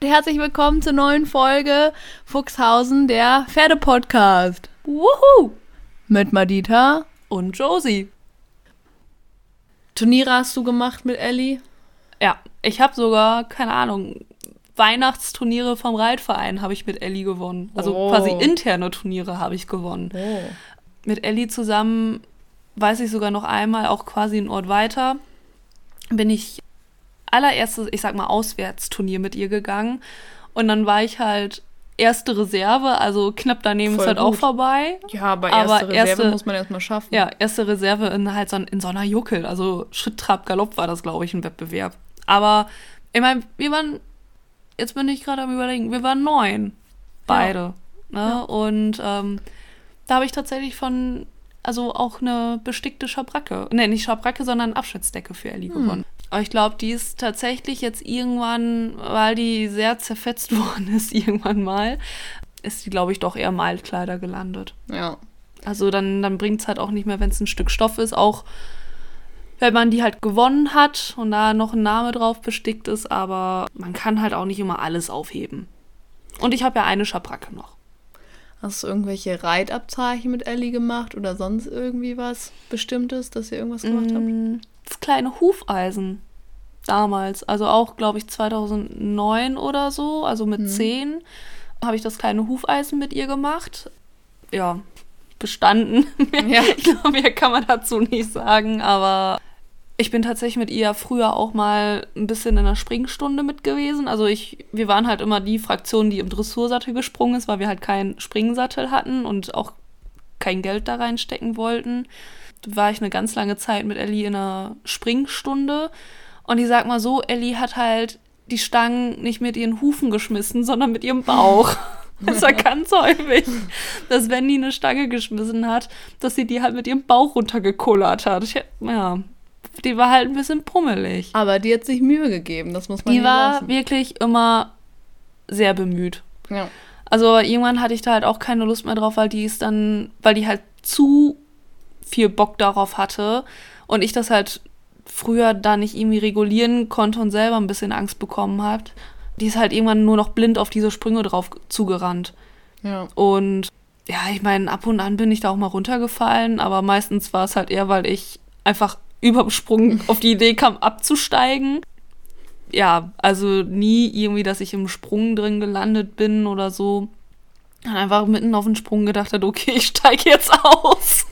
Herzlich willkommen zur neuen Folge Fuchshausen, der Pferdepodcast. Wuhu! Mit Madita und Josie. Turniere hast du gemacht mit Ellie? Ja, ich habe sogar, keine Ahnung, Weihnachtsturniere vom Reitverein habe ich mit Ellie gewonnen. Also oh. quasi interne Turniere habe ich gewonnen. Oh. Mit Ellie zusammen weiß ich sogar noch einmal, auch quasi einen Ort weiter, bin ich allererstes, ich sag mal, Auswärtsturnier mit ihr gegangen. Und dann war ich halt erste Reserve, also knapp daneben Voll ist halt gut. auch vorbei. Ja, aber erste aber Reserve erste, muss man erstmal schaffen. Ja, erste Reserve in halt so, in so einer Juckel. Also Schritt, Trab, Galopp war das, glaube ich, ein Wettbewerb. Aber ich meine, wir waren, jetzt bin ich gerade am überlegen, wir waren neun. Beide. Ja. Ne? Ja. Und ähm, da habe ich tatsächlich von, also auch eine bestickte Schabracke, ne, nicht Schabracke, sondern Abschnittsdecke für Ellie hm. gewonnen. Aber ich glaube, die ist tatsächlich jetzt irgendwann, weil die sehr zerfetzt worden ist, irgendwann mal, ist die, glaube ich, doch eher Maltkleider gelandet. Ja. Also dann, dann bringt es halt auch nicht mehr, wenn es ein Stück Stoff ist, auch wenn man die halt gewonnen hat und da noch ein Name drauf bestickt ist, aber man kann halt auch nicht immer alles aufheben. Und ich habe ja eine Schabracke noch. Hast du irgendwelche Reitabzeichen mit Ellie gemacht oder sonst irgendwie was Bestimmtes, dass ihr irgendwas gemacht mm, habt? Das kleine Hufeisen damals, also auch, glaube ich, 2009 oder so, also mit mhm. 10, habe ich das kleine Hufeisen mit ihr gemacht. Ja, bestanden. Ja. ich glaube, mehr kann man dazu nicht sagen, aber ich bin tatsächlich mit ihr früher auch mal ein bisschen in der Springstunde mit gewesen. Also ich, wir waren halt immer die Fraktion, die im Dressursattel gesprungen ist, weil wir halt keinen Springsattel hatten und auch kein Geld da reinstecken wollten. Da war ich eine ganz lange Zeit mit Ellie in einer Springstunde. Und ich sag mal so, Ellie hat halt die Stangen nicht mit ihren Hufen geschmissen, sondern mit ihrem Bauch. Das war ganz häufig, dass wenn die eine Stange geschmissen hat, dass sie die halt mit ihrem Bauch runtergekullert hat. Ich, ja, die war halt ein bisschen pummelig. Aber die hat sich Mühe gegeben, das muss man Die war lassen. wirklich immer sehr bemüht. Ja. Also irgendwann hatte ich da halt auch keine Lust mehr drauf, weil die ist dann, weil die halt zu viel Bock darauf hatte und ich das halt früher da nicht irgendwie regulieren konnte und selber ein bisschen Angst bekommen hat. Die ist halt irgendwann nur noch blind auf diese Sprünge drauf zugerannt. Ja. Und ja, ich meine, ab und an bin ich da auch mal runtergefallen, aber meistens war es halt eher, weil ich einfach überm Sprung auf die Idee kam, abzusteigen. Ja, also nie irgendwie, dass ich im Sprung drin gelandet bin oder so. Einfach mitten auf den Sprung gedacht hat, okay, ich steige jetzt aus.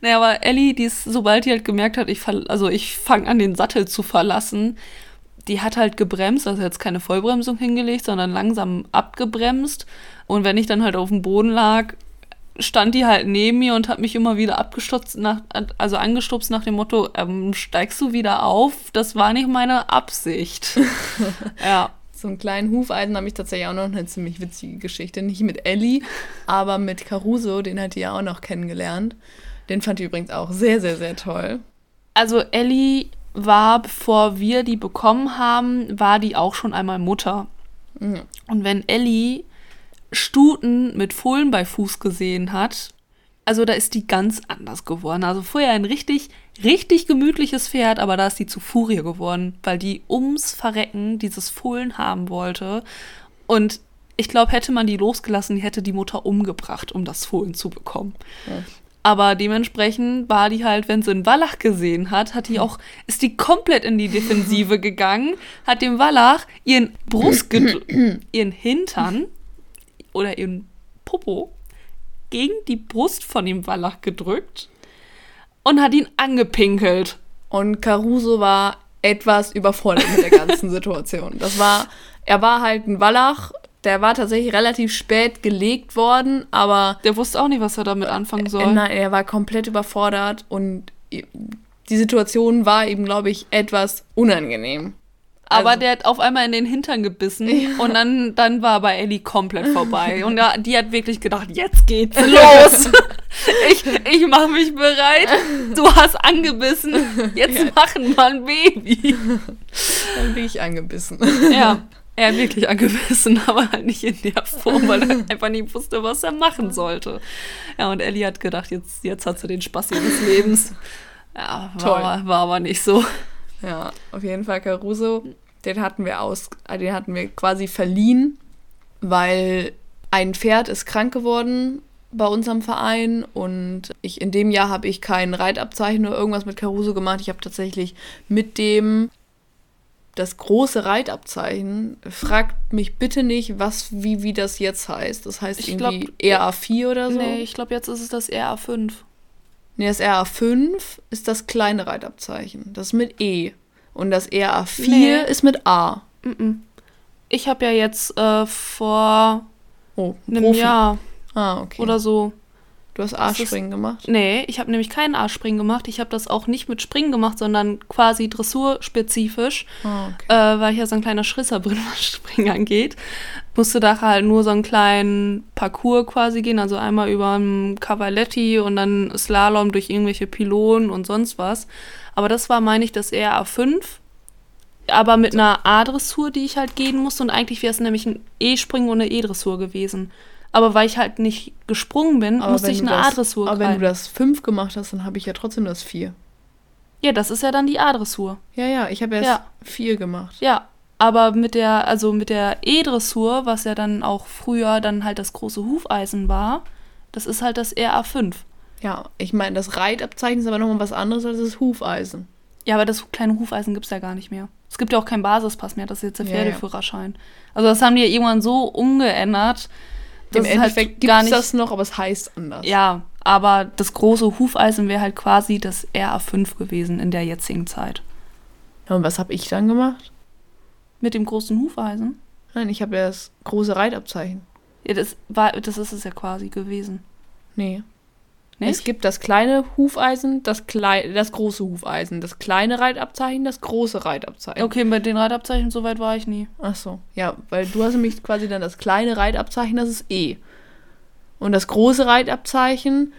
Naja, aber Ellie, die ist, sobald die halt gemerkt hat, ich also ich fange an, den Sattel zu verlassen, die hat halt gebremst, also jetzt keine Vollbremsung hingelegt, sondern langsam abgebremst. Und wenn ich dann halt auf dem Boden lag, stand die halt neben mir und hat mich immer wieder abgestutzt, nach, also angestupst nach dem Motto, ähm, steigst du wieder auf? Das war nicht meine Absicht. ja. So einen kleinen Hufeisen habe ich tatsächlich auch noch eine ziemlich witzige Geschichte. Nicht mit Ellie, aber mit Caruso, den hat die ja auch noch kennengelernt. Den fand ich übrigens auch sehr, sehr, sehr toll. Also Ellie war, bevor wir die bekommen haben, war die auch schon einmal Mutter. Mhm. Und wenn Ellie Stuten mit Fohlen bei Fuß gesehen hat, also da ist die ganz anders geworden. Also vorher ein richtig, richtig gemütliches Pferd, aber da ist die zu Furie geworden, weil die ums Verrecken dieses Fohlen haben wollte. Und ich glaube, hätte man die losgelassen, die hätte die Mutter umgebracht, um das Fohlen zu bekommen. Ja. Aber dementsprechend war die halt, wenn sie einen Wallach gesehen hat, hat die auch, ist die komplett in die Defensive gegangen, hat dem Wallach ihren Brust, ihren Hintern oder ihren Popo gegen die Brust von dem Wallach gedrückt und hat ihn angepinkelt. Und Caruso war etwas überfordert mit der ganzen Situation. Das war, er war halt ein Wallach, der war tatsächlich relativ spät gelegt worden, aber. Der wusste auch nicht, was er damit anfangen soll. Äh, nein, er war komplett überfordert und die Situation war ihm, glaube ich, etwas unangenehm. Aber also. der hat auf einmal in den Hintern gebissen ja. und dann, dann war bei Ellie komplett vorbei. Und da, die hat wirklich gedacht, jetzt geht's los. ich ich mache mich bereit. Du hast angebissen. Jetzt ja. machen wir ein Baby. Dann bin ich angebissen. Ja. Er hat wirklich angebissen, aber halt nicht in der Form, weil er einfach nicht wusste, was er machen sollte. Ja, und Ellie hat gedacht, jetzt, jetzt hat sie den Spaß ihres Lebens. Ja, war, war aber nicht so. Ja, auf jeden Fall Caruso. Den hatten wir aus, äh, den hatten wir quasi verliehen, weil ein Pferd ist krank geworden bei unserem Verein und ich in dem Jahr habe ich kein Reitabzeichen oder irgendwas mit Caruso gemacht. Ich habe tatsächlich mit dem das große Reitabzeichen. Fragt mich bitte nicht, was wie wie das jetzt heißt. Das heißt Ich irgendwie glaub- RA4 oder so. Nee, ich glaube, jetzt ist es das RA5. Nee, das RA5 ist das kleine Reitabzeichen. Das ist mit E. Und das RA4 Nee. ist mit A. Ich habe ja jetzt äh, vor Oh, einem Profi. Jahr Ah, okay. oder so. Du hast A-Springen gemacht? Nee, ich habe nämlich keinen A-Springen gemacht. Ich habe das auch nicht mit Springen gemacht, sondern quasi dressurspezifisch, Ah, okay. äh, weil ich ja so ein kleiner Schrisser bin, was Springen angeht. Musste da halt nur so einen kleinen Parcours quasi gehen, also einmal über einen Cavaletti und dann Slalom durch irgendwelche Pylonen und sonst was. Aber das war, meine ich, das RA5. Aber mit einer A-Dressur, die ich halt gehen musste. Und eigentlich wäre es nämlich ein E-Springen und eine E-Dressur gewesen. Aber weil ich halt nicht gesprungen bin, Aber musste ich eine A-Dressur Aber wenn du das 5 gemacht hast, dann habe ich ja trotzdem das 4. Ja, das ist ja dann die A-Dressur. Ja, ja, ich habe erst Ja. 4 gemacht. Ja, aber mit der, also mit der E-Dressur, was ja dann auch früher dann halt das große Hufeisen war, das ist halt das RA5. Ja, ich meine, das Reitabzeichen ist aber nochmal was anderes als das Hufeisen. Ja, aber das kleine Hufeisen gibt es ja gar nicht mehr. Es gibt ja auch keinen Basispass mehr, das ist jetzt der Ja, ja. Pferdeführerschein. Also das haben die ja irgendwann so umgeändert. Im halt Endeffekt gibt es das noch, aber es heißt anders. Ja, aber das große Hufeisen wäre halt quasi das RA5 gewesen in der jetzigen Zeit. Ja, Und was habe ich dann gemacht? Mit dem großen Hufeisen? Nein, ich habe ja das große Reitabzeichen. Ja, das, war, das ist es ja quasi gewesen. Nee. Nicht? Es gibt das kleine Hufeisen, das, klei das große Hufeisen, das kleine Reitabzeichen, das große Reitabzeichen. Okay, mit den Reitabzeichen so weit war ich nie. Ach so, ja, weil du hast nämlich quasi dann das kleine Reitabzeichen, das ist E. Und das große Reitabzeichen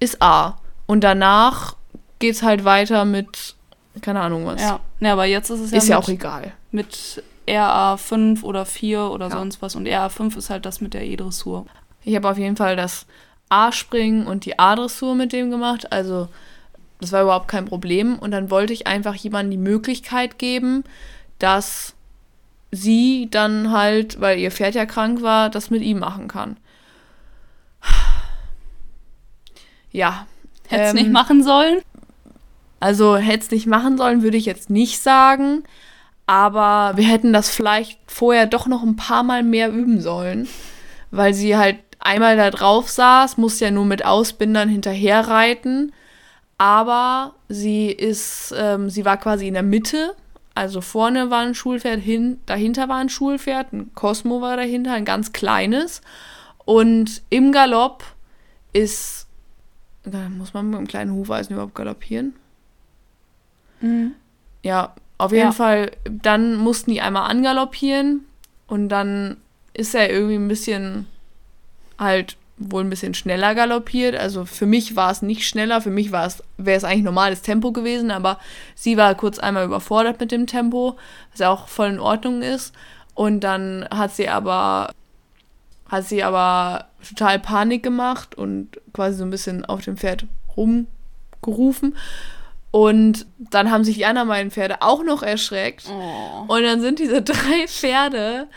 ist A. Und danach geht's halt weiter mit, keine Ahnung was. Ja, ja aber jetzt ist es ja, ist ja mit, auch egal. mit RA5 oder 4 oder Ja. sonst was. Und RA5 ist halt das mit der E-Dressur. Ich habe auf jeden Fall das A-Springen und die A-Dressur mit dem gemacht. Also das war überhaupt kein Problem. Und dann wollte ich einfach jemandem die Möglichkeit geben, dass sie dann halt, weil ihr Pferd ja krank war, das mit ihm machen kann. Ja. Hättest ähm, nicht machen sollen? Also hätte es nicht machen sollen, würde ich jetzt nicht sagen. Aber wir hätten das vielleicht vorher doch noch ein paar Mal mehr üben sollen. Weil sie halt einmal da drauf saß, musste ja nur mit Ausbindern hinterher reiten. Aber sie ist, ähm, sie war quasi in der Mitte. Also vorne war ein Schulpferd, hin, dahinter war ein Schulpferd, ein Cosmo war dahinter, ein ganz kleines. Und im Galopp ist, muss man mit einem kleinen Hufeisen überhaupt galoppieren? Ja, auf jeden Ja. Fall, dann mussten die einmal angaloppieren und dann ist er irgendwie ein bisschen halt wohl ein bisschen schneller galoppiert. Also für mich war es nicht schneller, für mich war es, wäre es eigentlich normales Tempo gewesen, aber sie war kurz einmal überfordert mit dem Tempo, was ja auch voll in Ordnung ist. Und dann hat sie aber hat sie aber total Panik gemacht und quasi so ein bisschen auf dem Pferd rumgerufen. Und dann haben sich die anderen beiden Pferde auch noch erschreckt. Oh. Und dann sind diese drei Pferde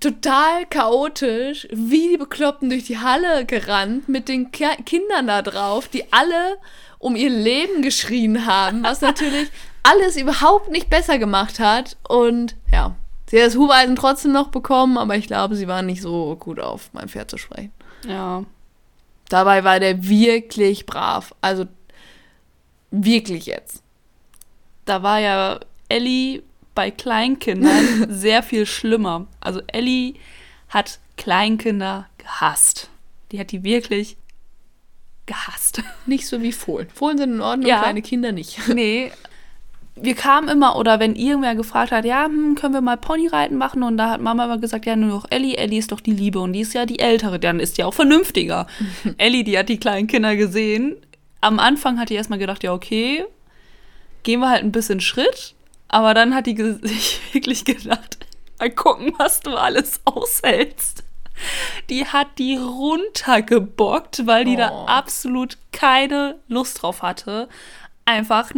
total chaotisch, wie die Bekloppten durch die Halle gerannt, mit den Ki Kindern da drauf, die alle um ihr Leben geschrien haben, was natürlich alles überhaupt nicht besser gemacht hat. Und ja, sie hat das Hufeisen trotzdem noch bekommen, aber ich glaube, sie war nicht so gut auf mein Pferd zu sprechen. Ja. Dabei war der wirklich brav. Also wirklich jetzt. Da war ja Ellie bei Kleinkindern sehr viel schlimmer. Also Ellie hat Kleinkinder gehasst. Die hat die wirklich gehasst. Nicht so wie Fohlen. Fohlen sind in Ordnung, Ja. kleine Kinder nicht. Nee. Wir kamen immer, oder wenn irgendwer gefragt hat, ja, hm, können wir mal Ponyreiten machen? Und da hat Mama immer gesagt, ja, nur noch Ellie, Ellie ist doch die Liebe und die ist ja die Ältere, dann ist die auch vernünftiger. Ellie, die hat die kleinen Kinder gesehen. Am Anfang hat die erstmal gedacht, ja, okay, gehen wir halt ein bisschen Schritt. Aber dann hat die sich wirklich gedacht, mal gucken, was du alles aushältst. Die hat die runtergebockt, weil die da Oh. absolut keine Lust drauf hatte. Einfach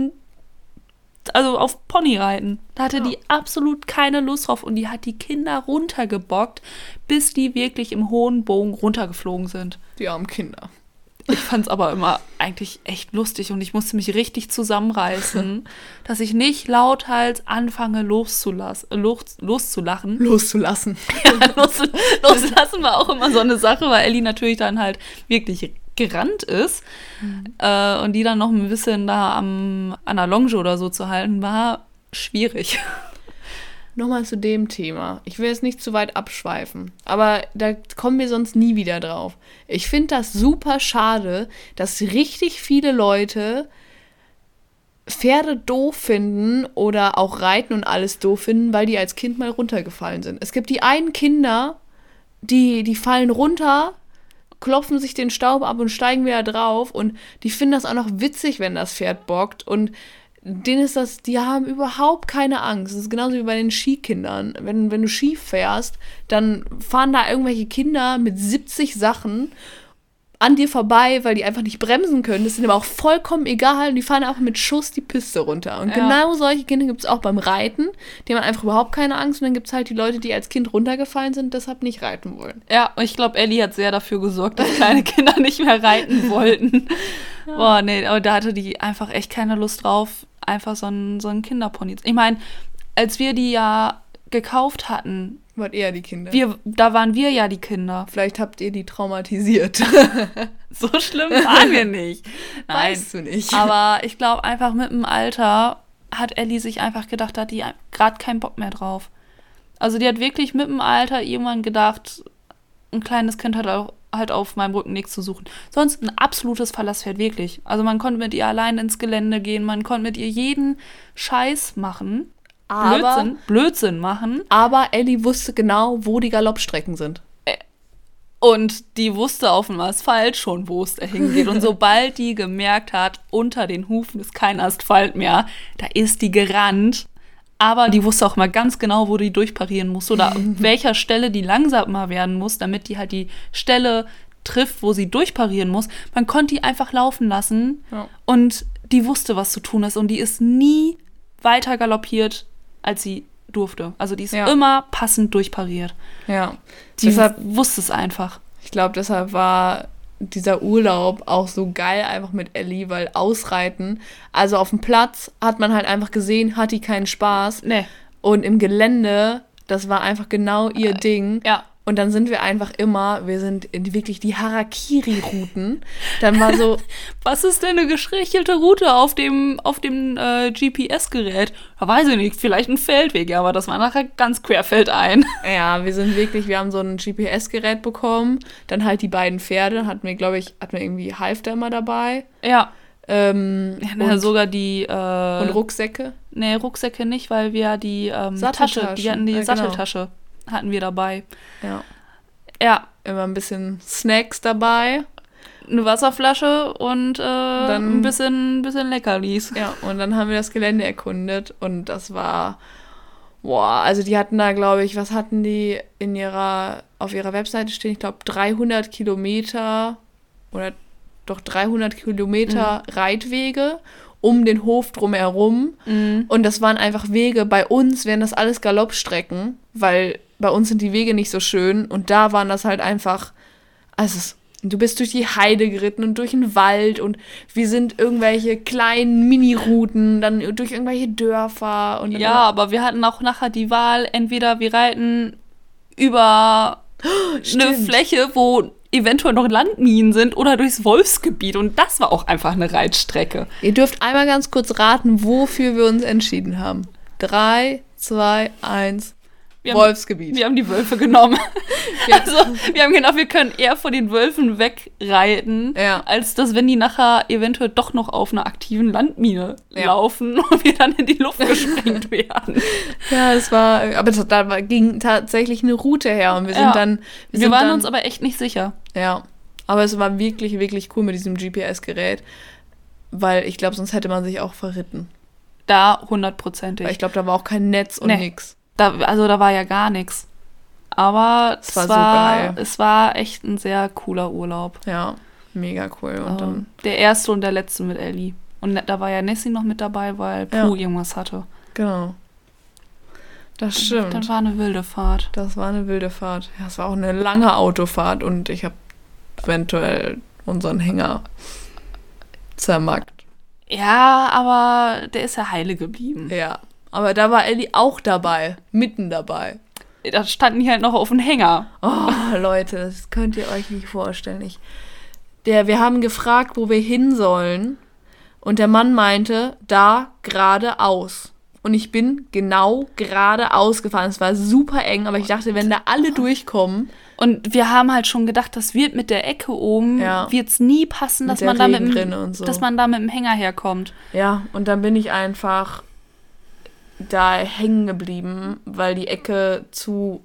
also auf Ponyreiten. Da hatte Ja. die absolut keine Lust drauf und die hat die Kinder runtergebockt, bis die wirklich im hohen Bogen runtergeflogen sind. Die armen Kinder. Ich fand es aber immer eigentlich echt lustig und ich musste mich richtig zusammenreißen, dass ich nicht lauthals anfange loszulassen, los, loszulachen. Loszulassen. Los, loslassen war auch immer so eine Sache, weil Ellie natürlich dann halt wirklich gerannt ist äh, und die dann noch ein bisschen da am, an der Longe oder so zu halten, war schwierig. Nochmal zu dem Thema. Ich will jetzt nicht zu weit abschweifen, aber da kommen wir sonst nie wieder drauf. Ich finde das super schade, dass richtig viele Leute Pferde doof finden oder auch Reiten und alles doof finden, weil die als Kind mal runtergefallen sind. Es gibt die einen Kinder, die, die fallen runter, klopfen sich den Staub ab und steigen wieder drauf und die finden das auch noch witzig, wenn das Pferd bockt und denen ist das, die haben überhaupt keine Angst. Das ist genauso wie bei den Skikindern. Wenn, wenn du Ski fährst, dann fahren da irgendwelche Kinder mit 70 Sachen an dir vorbei, weil die einfach nicht bremsen können. Das ist ihnen aber auch vollkommen egal und die fahren einfach mit Schuss die Piste runter. Und Ja. genau solche Kinder gibt es auch beim Reiten. Die haben einfach überhaupt keine Angst und dann gibt es halt die Leute, die als Kind runtergefallen sind, deshalb nicht reiten wollen. Ja, und ich glaube, Ellie hat sehr dafür gesorgt, dass kleine Kinder nicht mehr reiten wollten. Boah, nee, aber da hatte die einfach echt keine Lust drauf, einfach so einen, so einen Kinderpony. Ich meine, als wir die ja gekauft hatten, Wart eher die Kinder. wir, da waren wir ja die Kinder. Vielleicht habt ihr die traumatisiert. So schlimm waren wir nicht. Nein, Weißt du nicht. aber ich glaube einfach mit dem Alter hat Ellie sich einfach gedacht, da hat die gerade keinen Bock mehr drauf. Also die hat wirklich mit dem Alter irgendwann gedacht, ein kleines Kind hat auch halt auf meinem Rücken nichts zu suchen. Sonst ein absolutes Verlasspferd, wirklich. Also man konnte mit ihr allein ins Gelände gehen, man konnte mit ihr jeden Scheiß machen. Aber- Blödsinn, Blödsinn machen. Aber Ellie wusste genau, wo die Galoppstrecken sind. Und die wusste auf dem Asphalt schon, wo es da hingeht. Und sobald die gemerkt hat, unter den Hufen ist kein Asphalt mehr, da ist die gerannt. Aber die wusste auch mal ganz genau, wo die durchparieren muss oder an welcher Stelle die langsamer werden muss, damit die halt die Stelle trifft, wo sie durchparieren muss. Man konnte die einfach laufen lassen Ja. und die wusste, was zu tun ist. Und die ist nie weiter galoppiert, als sie durfte. Also die ist Ja. immer passend durchpariert. Ja. Die deshalb, wusste es einfach. ich glaube, deshalb war dieser Urlaub auch so geil einfach mit Ellie, weil ausreiten, also auf dem Platz hat man halt einfach gesehen, hat die keinen Spaß. Nee. Und im Gelände, das war einfach genau ihr Ding. Ja. Und dann sind wir einfach immer, wir sind in wirklich die Harakiri-Routen. Dann war so, Was ist denn eine geschwächelte Route auf dem, auf dem äh, GPS-Gerät? Ja, weiß ich nicht, vielleicht ein Feldweg, aber das war nachher ganz querfeldein. Ja, wir sind wirklich, wir haben so ein GPS-Gerät bekommen, dann halt die beiden Pferde, hatten wir, glaube ich, hatten wir irgendwie Halfter immer dabei. Ja. Ähm, ja und, sogar die äh, und Rucksäcke. nee, Rucksäcke nicht, weil wir die ähm, Satteltaschen. Tasche, die hatten die Ja, genau. Satteltasche, hatten wir dabei. Ja. Ja, Immer ein bisschen Snacks dabei. eine Wasserflasche und äh, Dann- ein bisschen, bisschen Leckerlis. Ja, und dann haben wir das Gelände erkundet und das war, boah, also die hatten da, glaube ich, was hatten die in ihrer, auf ihrer Webseite stehen? Ich glaube 300 Kilometer oder doch 300 Kilometer Reitwege um den Hof drumherum. Mhm. Und das waren einfach Wege. Bei uns wären das alles Galoppstrecken, weil bei uns sind die Wege nicht so schön. Und da waren das halt einfach, also es, du bist durch die Heide geritten und durch den Wald und wir sind irgendwelche kleinen Mini-Routen, dann durch irgendwelche Dörfer und Ja, aber wir hatten auch nachher die Wahl, entweder wir reiten über eine Stimmt. Fläche, wo eventuell noch Landminen sind oder durchs Wolfsgebiet. Und das war auch einfach eine Reitstrecke. Ihr dürft einmal ganz kurz raten, wofür wir uns entschieden haben. Drei, zwei, eins. Wir haben, Wolfsgebiet. wir haben die Wölfe genommen. Also, wir haben gedacht, wir können eher von den Wölfen wegreiten, Ja. als dass, wenn die nachher eventuell doch noch auf einer aktiven Landmine Ja. laufen und wir dann in die Luft gesprengt werden. Ja, es war, aber da ging tatsächlich eine Route her und wir sind Ja. dann. Wir, sind waren dann, uns aber echt nicht sicher. Ja, aber es war wirklich, wirklich cool mit diesem GPS-Gerät, weil ich glaube, sonst hätte man sich auch verritten. Da hundertprozentig. Weil ich glaube, da war auch kein Netz und Nee. nix. Da, also da war ja gar nichts. Aber es war war, so geil. es war echt ein sehr cooler Urlaub. Ja, mega cool. Und Ähm, dann, der erste und der letzte mit Ellie. Und da war ja Nessie noch mit dabei, weil Pooh Ja. irgendwas hatte. Genau. Das stimmt. Das war eine wilde Fahrt. Das war eine wilde Fahrt. Ja, es war auch eine lange Autofahrt und ich habe eventuell unseren Hänger zermackt. Ja, aber der ist ja heile geblieben. Ja. Aber da war Ellie auch dabei. Mitten dabei. Da standen die halt noch auf dem Hänger. Oh, Leute, das könnt ihr euch nicht vorstellen. Ich, der, wir haben gefragt, wo wir hin sollen. Und der Mann meinte, da geradeaus. Und ich bin genau geradeaus gefahren. Es war super eng, aber ich dachte, wenn da alle durchkommen, Und wir haben halt schon gedacht, das wird mit der Ecke oben, Ja. wird's nie passen, dass man, da mit dass man da mit dem Hänger herkommt. Ja, und dann bin ich einfach da hängen geblieben, weil die Ecke zu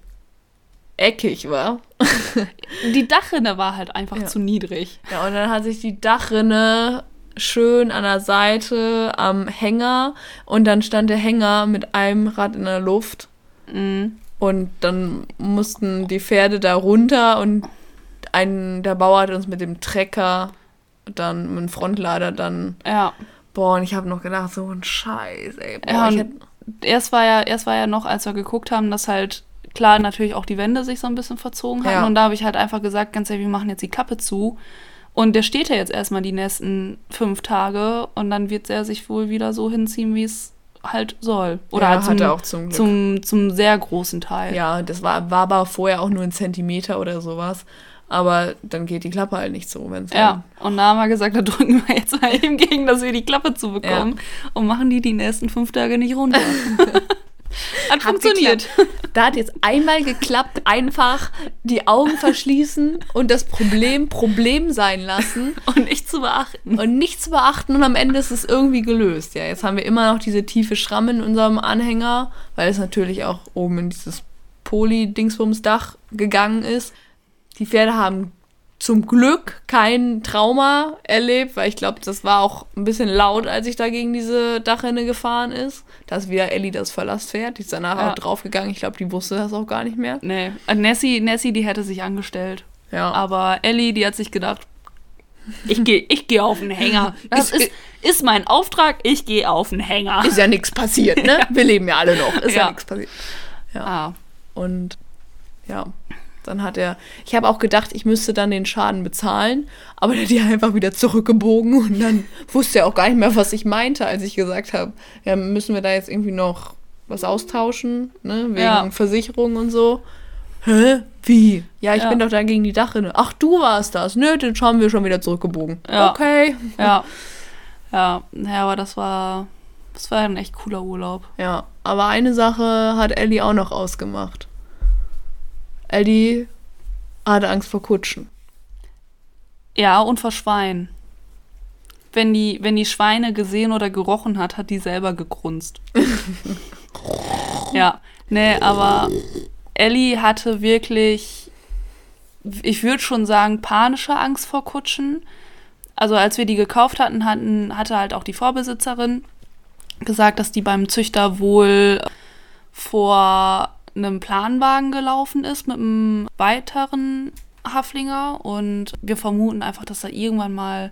eckig war. Die Dachrinne war halt einfach Ja. zu niedrig. Ja, und dann hat sich die Dachrinne schön an der Seite am Hänger und dann stand der Hänger mit einem Rad in der Luft Mhm. und dann mussten die Pferde da runter und ein, der Bauer hat uns mit dem Trecker dann mit dem Frontlader dann Ja. boah und ich habe noch gedacht so ein Scheiß ey boah, Ja, ich und hätt, erst war ja, erst war ja noch, als wir geguckt haben, dass halt klar natürlich auch die Wände sich so ein bisschen verzogen hatten. Ja. Und da habe ich halt einfach gesagt, ganz ehrlich, wir machen jetzt die Klappe zu. Und der steht ja jetzt erstmal die nächsten fünf Tage und dann wird er sich wohl wieder so hinziehen, wie es halt soll. Oder ja, halt zum, hat er auch zum Glück. zum, zum sehr großen Teil. Ja, das war, war aber vorher auch nur ein Zentimeter oder sowas. Aber dann geht die Klappe halt nicht so, wenn es Ja, und da haben wir gesagt, da drücken wir jetzt mal eben gegen, dass wir die Klappe zu bekommen und machen die die nächsten fünf Tage nicht runter. Hat funktioniert. Da hat jetzt einmal geklappt, einfach die Augen verschließen und das Problem Problem sein lassen Und nicht zu beachten. und nichts beachten und am Ende ist es irgendwie gelöst. Ja, jetzt haben wir immer noch diese tiefe Schramme in unserem Anhänger, weil es natürlich auch oben in dieses Poly-Dingsbums-Dach gegangen ist. Die Pferde haben zum Glück kein Trauma erlebt, weil ich glaube, das war auch ein bisschen laut, als ich da gegen diese Dachrinne gefahren ist. Da ist wieder Ellie das Verlasspferd. Die ist danach Ja. auch draufgegangen. Ich glaube, die wusste das auch gar nicht mehr. Nee, äh, Nessie, Nessie, die hätte sich angestellt. Ja. Aber Ellie, die hat sich gedacht, ich gehe ich geh auf den Hänger. Das Ist- ist, mein Auftrag, ich gehe auf den Hänger. ist ja nichts passiert, ne? Wir leben ja alle noch. Ist ja, Ja. nichts passiert. Ah, Und ja, dann hat er. Ich habe auch gedacht, ich müsste dann den Schaden bezahlen, aber der hat die einfach wieder zurückgebogen und dann wusste er auch gar nicht mehr, was ich meinte, als ich gesagt habe, ja, müssen wir da jetzt irgendwie noch was austauschen, ne? Wegen Ja. Versicherung und so. Hä? Wie? Ja, ich Ja. bin doch da gegen die Dachrinne. Ach, du warst das. Nö, den haben wir schon wieder zurückgebogen. Ja. Okay. ja. Ja, ja, aber das war, das war ein echt cooler Urlaub. Ja, aber eine Sache hat Ellie auch noch ausgemacht. Ellie hatte Angst vor Kutschen. Ja, und vor Schweinen. Wenn die, wenn die Schweine gesehen oder gerochen hat, hat die selber gegrunzt. ja, nee, aber Ellie hatte wirklich, ich würde schon sagen, panische Angst vor Kutschen. Also als wir die gekauft hatten, hatten, hatte halt auch die Vorbesitzerin gesagt, dass die beim Züchter wohl vor einem Planwagen gelaufen ist mit einem weiteren Haflinger und wir vermuten einfach, dass da irgendwann mal,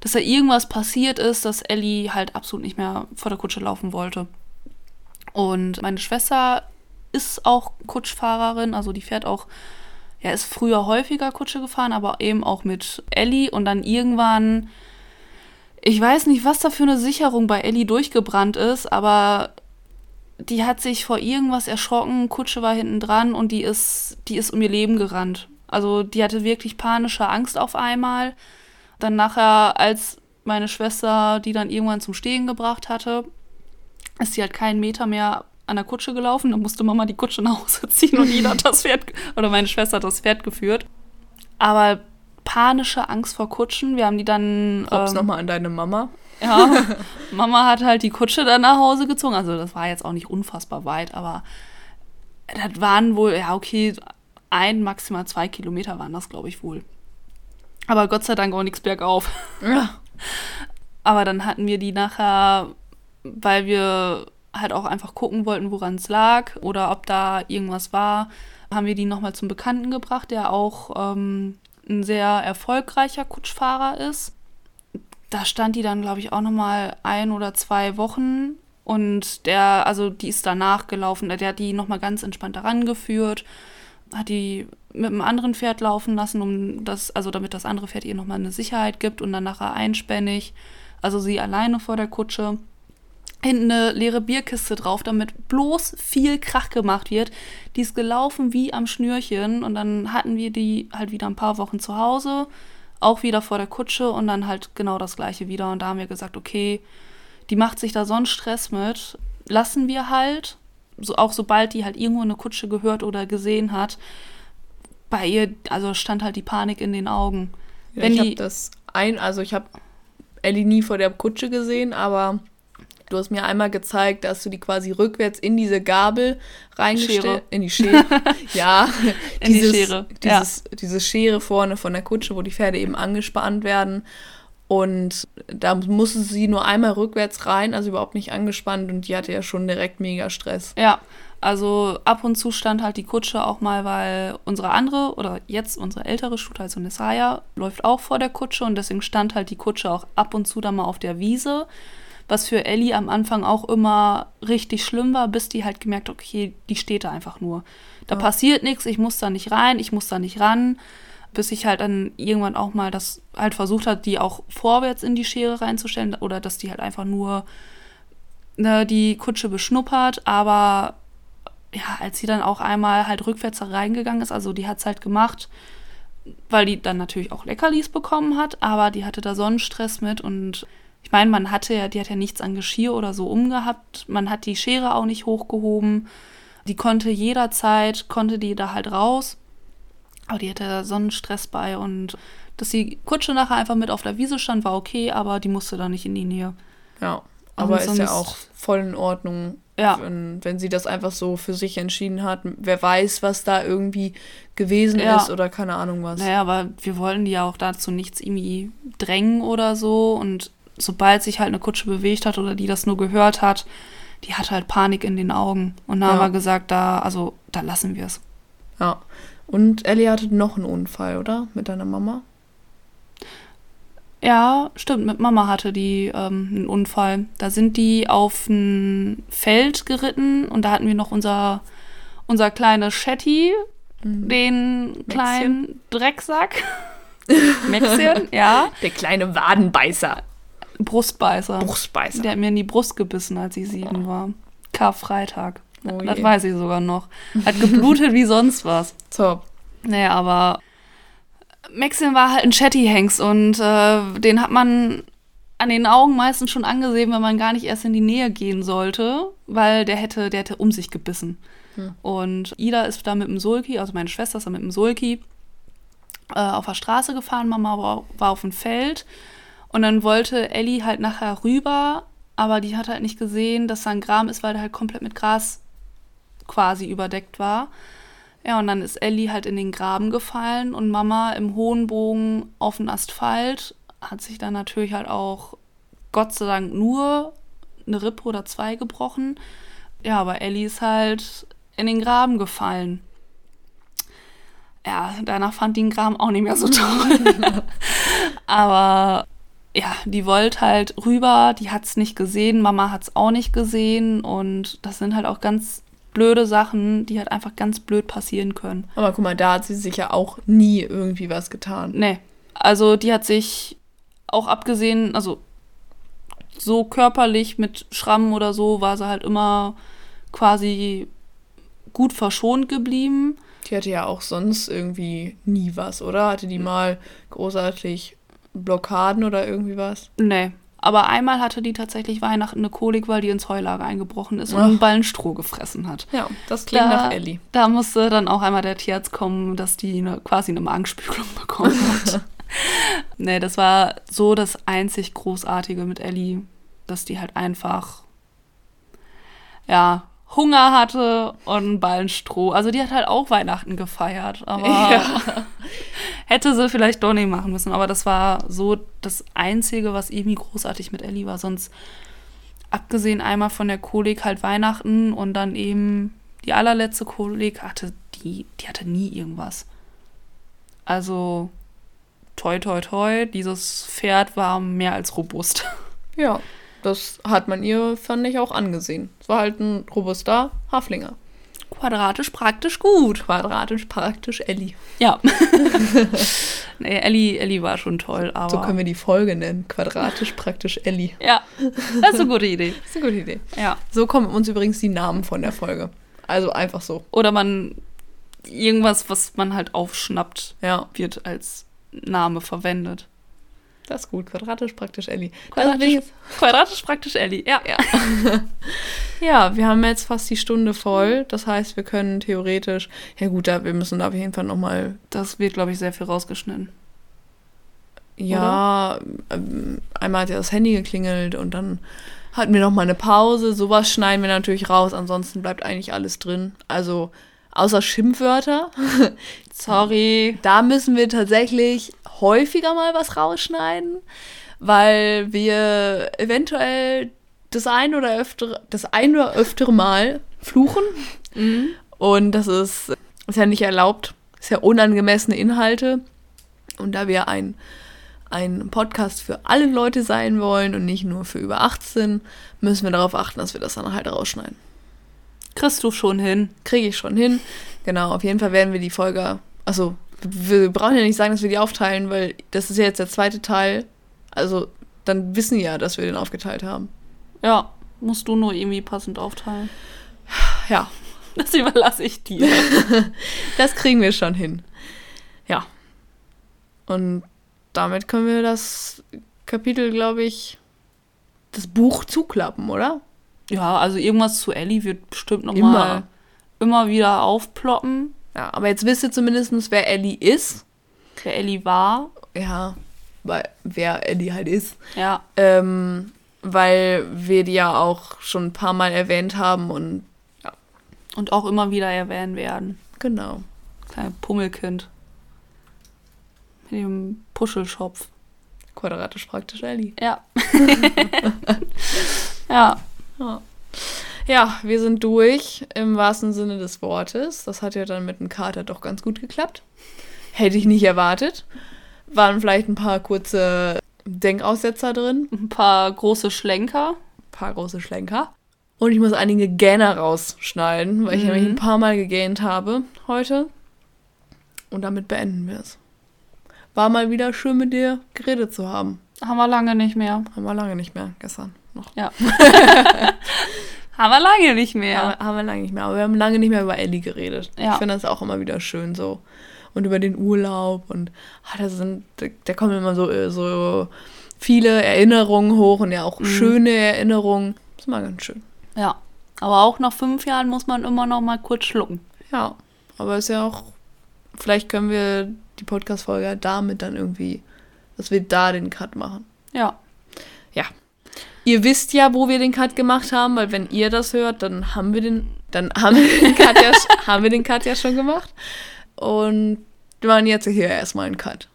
dass da irgendwas passiert ist, dass Ellie halt absolut nicht mehr vor der Kutsche laufen wollte. Und meine Schwester ist auch Kutschfahrerin, also die fährt auch, ja, ist früher häufiger Kutsche gefahren, aber eben auch mit Ellie und dann irgendwann, ich weiß nicht, was da für eine Sicherung bei Ellie durchgebrannt ist, aber die hat sich vor irgendwas erschrocken, Kutsche war hinten dran und die ist, die ist um ihr Leben gerannt. Also die hatte wirklich panische Angst auf einmal. Dann nachher, als meine Schwester die dann irgendwann zum Stehen gebracht hatte, ist sie halt keinen Meter mehr an der Kutsche gelaufen. Dann musste Mama die Kutsche nach Hause ziehen und jeder hat das Pferd, oder meine Schwester hat das Pferd geführt. Aber panische Angst vor Kutschen. Wir haben die dann. Hops ähm, nochmal an deine Mama. Ja, Mama hat halt die Kutsche dann nach Hause gezogen. Also das war jetzt auch nicht unfassbar weit, aber das waren wohl, ja okay, ein, maximal zwei Kilometer waren das, glaube ich, wohl. Aber Gott sei Dank auch nichts bergauf. Ja. Aber dann hatten wir die nachher, weil wir halt auch einfach gucken wollten, woran es lag oder ob da irgendwas war, haben wir die nochmal zum Bekannten gebracht, der auch ähm, ein sehr erfolgreicher Kutschfahrer ist. Da stand die dann, glaube ich, auch noch mal ein oder zwei Wochen. Und der, also die ist danach gelaufen, der hat die noch mal ganz entspannt daran geführt, hat die mit einem anderen Pferd laufen lassen, um das, also damit das andere Pferd ihr noch mal eine Sicherheit gibt und dann nachher einspännig, also sie alleine vor der Kutsche hinten eine leere Bierkiste drauf, damit bloß viel Krach gemacht wird. Die ist gelaufen wie am Schnürchen und dann hatten wir die halt wieder ein paar Wochen zu Hause auch wieder vor der Kutsche und dann halt genau das gleiche wieder. Und da haben wir gesagt, okay, die macht sich da so einen Stress mit, lassen wir halt, so, auch sobald die halt irgendwo eine Kutsche gehört oder gesehen hat, bei ihr, also stand halt die Panik in den Augen. Ja, Wenn ich die, habe das ein, also ich habe Ellie nie vor der Kutsche gesehen, aber du hast mir einmal gezeigt, dass du die quasi rückwärts in diese Gabel Schere. reingestellt, in die Schere, ja, In die dieses, Schere, ja. dieses, diese Schere vorne von der Kutsche, wo die Pferde eben angespannt werden. Und da musste sie nur einmal rückwärts rein, also überhaupt nicht angespannt und die hatte ja schon direkt mega Stress. Ja, also ab und zu stand halt die Kutsche auch mal, weil unsere andere oder jetzt unsere ältere Stute, also Nesaya, läuft auch vor der Kutsche und deswegen stand halt die Kutsche auch ab und zu dann mal auf der Wiese. Was für Ellie am Anfang auch immer richtig schlimm war, bis die halt gemerkt hat, okay, die steht da einfach nur. Da Ja. passiert nichts, ich muss da nicht rein, ich muss da nicht ran. Bis ich halt dann irgendwann auch mal das halt versucht hat, die auch vorwärts in die Schere reinzustellen oder dass die halt einfach nur ne, die Kutsche beschnuppert, aber ja, als sie dann auch einmal halt rückwärts da reingegangen ist, also die hat es halt gemacht, weil die dann natürlich auch Leckerlis bekommen hat, aber die hatte da Sonnenstress mit und ich meine, man hatte ja, die hat ja nichts an Geschirr oder so umgehabt, man hat die Schere auch nicht hochgehoben, die konnte jederzeit, konnte die da halt raus, aber die hatte Sonnenstress bei und dass die Kutsche nachher einfach mit auf der Wiese stand, war okay, aber die musste da nicht in die Nähe. Ja, aber ist ja auch voll in Ordnung, Ja. wenn, wenn sie das einfach so für sich entschieden hat. Wer weiß, was da irgendwie gewesen Ja. ist oder keine Ahnung was. Naja, aber wir wollten die ja auch dazu nichts irgendwie drängen oder so. Und sobald sich halt eine Kutsche bewegt hat oder die das nur gehört hat, die hat halt Panik in den Augen. Und da haben Ja. wir gesagt, da, also, da lassen wir es. Ja. Und Ellie hatte noch einen Unfall, oder? Mit deiner Mama? Ja, stimmt, mit Mama hatte die ähm, einen Unfall. Da sind die auf ein Feld geritten und da hatten wir noch unser, unser kleines Shetty, Mhm. den kleinen Drecksack. Mäxchen, ja. Der kleine Wadenbeißer. Brustbeißer. Brustbeißer. Der hat mir in die Brust gebissen, als ich sieben war. Karfreitag. Oh das je. weiß ich sogar noch. Hat geblutet wie sonst was. Top. Naja, aber Maxim war halt ein Chatty-Hengst und äh, den hat man an den Augen meistens schon angesehen, wenn man gar nicht erst in die Nähe gehen sollte, weil der hätte, der hätte um sich gebissen. Hm. Und Ida ist da mit dem Sulki, also meine Schwester ist da mit dem Sulki äh, auf der Straße gefahren, Mama war, war auf dem Feld und dann wollte Ellie halt nachher rüber, aber die hat halt nicht gesehen, dass da ein Graben ist, weil der halt komplett mit Gras quasi überdeckt war. Ja, und dann ist Ellie halt in den Graben gefallen und Mama im hohen Bogen auf den Asphalt hat sich dann natürlich halt auch Gott sei Dank nur eine Rippe oder zwei gebrochen. Ja, aber Ellie ist halt in den Graben gefallen. Ja, danach fand die den Graben auch nicht mehr so toll. aber ja, die wollte halt rüber, die hat es nicht gesehen, Mama hat es auch nicht gesehen und das sind halt auch ganz blöde Sachen, die halt einfach ganz blöd passieren können. Aber guck mal, da hat sie sich ja auch nie irgendwie was getan. Nee, also die hat sich auch abgesehen, also so körperlich mit Schrammen oder so war sie halt immer quasi gut verschont geblieben. Die hatte ja auch sonst irgendwie nie was, oder? Hatte die mal großartig Blockaden oder irgendwie was? Nee. Aber einmal hatte die tatsächlich Weihnachten eine Kolik, weil die ins Heulager eingebrochen ist und Ach. einen Ballen Stroh gefressen hat. Ja, das klingt Da- nach Ellie. Da musste dann auch einmal der Tierarzt kommen, dass die eine, quasi eine Magenspiegelung bekommen hat. nee, das war so das einzig Großartige mit Ellie, dass die halt einfach, ja, Hunger hatte und einen Ballen Stroh. Also die hat halt auch Weihnachten gefeiert, aber Ja. hätte sie vielleicht doch nicht machen müssen. Aber das war so das Einzige, was irgendwie großartig mit Ellie war. Sonst, abgesehen einmal von der Kolik, halt Weihnachten und dann eben die allerletzte Kolik hatte die, die hatte nie irgendwas. Also toi toi toi, dieses Pferd war mehr als robust. Ja, das hat man ihr, fand ich, auch angesehen. Es war halt ein robuster Haflinger. Quadratisch praktisch gut. Quadratisch praktisch Ellie. Ja. nee, Ellie, Ellie war schon toll, aber. So können wir die Folge nennen. Quadratisch praktisch Ellie. Ja, das ist eine gute Idee. Das ist eine gute Idee. Ja. So kommen uns übrigens die Namen von der Folge. Also einfach so. Oder man irgendwas, was man halt aufschnappt, Ja, wird als Name verwendet. Das ist gut. Quadratisch praktisch Ellie. Quadratisch- Quadratisch praktisch Ellie, ja. Ja. Ja, wir haben jetzt fast die Stunde voll. Das heißt, wir können theoretisch. Ja, gut, da, wir müssen da auf jeden Fall nochmal. Das wird, glaube ich, sehr viel rausgeschnitten. Ja, ähm, einmal hat ja das Handy geklingelt und dann hatten wir nochmal eine Pause. Sowas schneiden wir natürlich raus. Ansonsten bleibt eigentlich alles drin. Also, außer Schimpfwörter. Sorry. Da müssen wir tatsächlich häufiger mal was rausschneiden, weil wir eventuell das ein oder öftere, das ein oder öftere Mal fluchen. Mhm. Und das ist, ist ja nicht erlaubt. Ist ja unangemessene Inhalte. Und da wir ein, ein Podcast für alle Leute sein wollen und nicht nur für über 18, müssen wir darauf achten, dass wir das dann halt rausschneiden. Kriegst du schon hin. Kriege ich schon hin. Genau, auf jeden Fall werden wir die Folge. Also, wir brauchen ja nicht sagen, dass wir die aufteilen, weil das ist ja jetzt der zweite Teil. Also, dann wissen ja, dass wir den aufgeteilt haben. Ja, musst du nur irgendwie passend aufteilen. Ja, Das überlasse ich dir. das kriegen wir schon hin. Ja. Und damit können wir das Kapitel, glaube ich, das Buch zuklappen, oder? Ja, also irgendwas zu Ellie wird bestimmt noch Immer. mal immer wieder aufploppen, Ja, aber jetzt wisst ihr zumindest, wer Ellie ist. wer Ellie war. Ja, weil wer Ellie halt ist. Ja, Ähm, weil wir die ja auch schon ein paar Mal erwähnt haben und und auch immer wieder erwähnen werden. genau. Kleine Pummelkind. Mit dem Puschelschopf. Quadratisch praktisch Ellie. Ja. ja. Ja. ja, wir sind durch im wahrsten Sinne des Wortes. Das hat ja dann mit dem Kater doch ganz gut geklappt. Hätte ich nicht erwartet. Waren vielleicht ein paar kurze Denkaussetzer drin, Ein paar große Schlenker. ein paar große Schlenker. Und ich muss einige Gähner rausschneiden, weil ich Mhm. nämlich ein paar Mal gegähnt habe heute. Und damit beenden wir es. War mal wieder schön mit dir geredet zu haben. Haben wir lange nicht mehr. Haben wir lange nicht mehr, gestern noch. Ja. Haben wir lange nicht mehr. Haben, wir- haben wir lange nicht mehr. Aber wir haben lange nicht mehr über Ellie geredet. Ja. Ich finde das auch immer wieder schön so. Und über den Urlaub und ah, da sind, da, da kommen immer so, äh, so viele Erinnerungen hoch und ja auch Mhm. schöne Erinnerungen. Das ist mal ganz schön. Ja. Aber auch nach fünf Jahren muss man immer noch mal kurz schlucken. Ja, aber ist ja auch, vielleicht können wir die Podcast-Folge damit dann irgendwie, dass wir da den Cut machen. Ja. Ihr wisst ja, wo wir den Cut gemacht haben, weil wenn ihr das hört, dann haben wir den, dann haben wir den Cut ja, haben wir den Cut ja schon gemacht. Und wir machen jetzt hier erstmal einen Cut.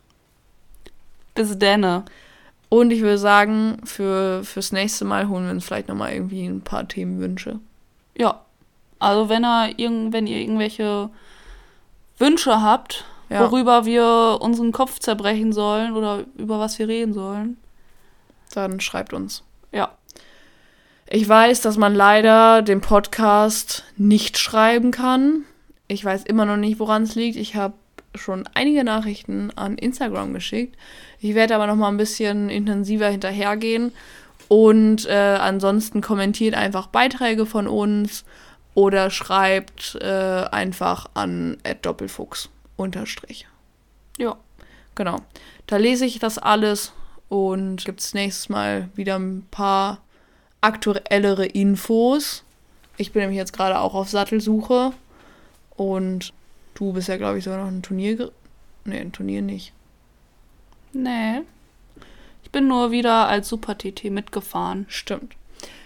Bis denne. Und ich würde sagen, für, fürs nächste Mal holen wir uns vielleicht nochmal irgendwie ein paar Themenwünsche. Ja. Also wenn ihr, irgend, wenn ihr irgendwelche Wünsche habt, Ja. worüber wir unseren Kopf zerbrechen sollen oder über was wir reden sollen. Dann schreibt uns. Ja. Ich weiß, dass man leider den Podcast nicht schreiben kann. Ich weiß immer noch nicht, woran es liegt. Ich habe schon einige Nachrichten an Instagram geschickt. Ich werde aber noch mal ein bisschen intensiver hinterhergehen. Und äh, ansonsten kommentiert einfach Beiträge von uns oder schreibt äh, einfach an doppelfuchs unterstrich. Ja. Genau. Da lese ich das alles und gibt es nächstes Mal wieder ein paar aktuellere Infos. Ich bin nämlich jetzt gerade auch auf Sattelsuche und du bist ja, glaube ich, sogar noch ein Turnier. Nee, ein Turnier nicht. Nee. Ich bin nur wieder als Super-TT mitgefahren. Stimmt.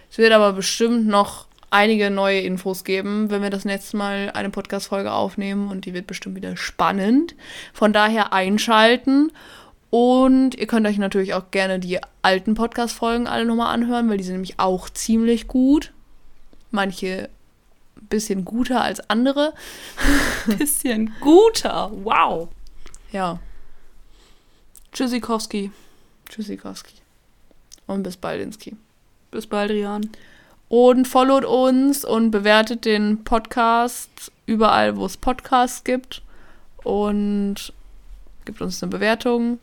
Es wird aber bestimmt noch einige neue Infos geben, wenn wir das nächste Mal eine Podcast-Folge aufnehmen und die wird bestimmt wieder spannend. Von daher einschalten und ihr könnt euch natürlich auch gerne die alten Podcast-Folgen alle nochmal anhören, weil die sind nämlich auch ziemlich gut. Manche ein bisschen guter als andere. Bisschen guter. Wow. Ja. Tschüssikowski. Tschüssikowski. Und bis bald, Inski. Bis bald, Rian. Und followt uns und bewertet den Podcast überall, wo es Podcasts gibt. Und gibt uns eine Bewertung.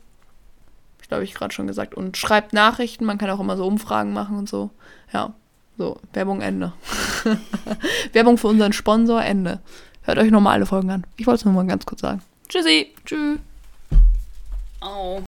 Glaube, ich gerade schon gesagt. Und schreibt Nachrichten. Man kann auch immer so Umfragen machen und so. Ja, so. Werbung Ende. Werbung für unseren Sponsor Ende. Hört euch nochmal alle Folgen an. Ich wollte es nur mal ganz kurz sagen. Tschüssi. Tschüss. Oh.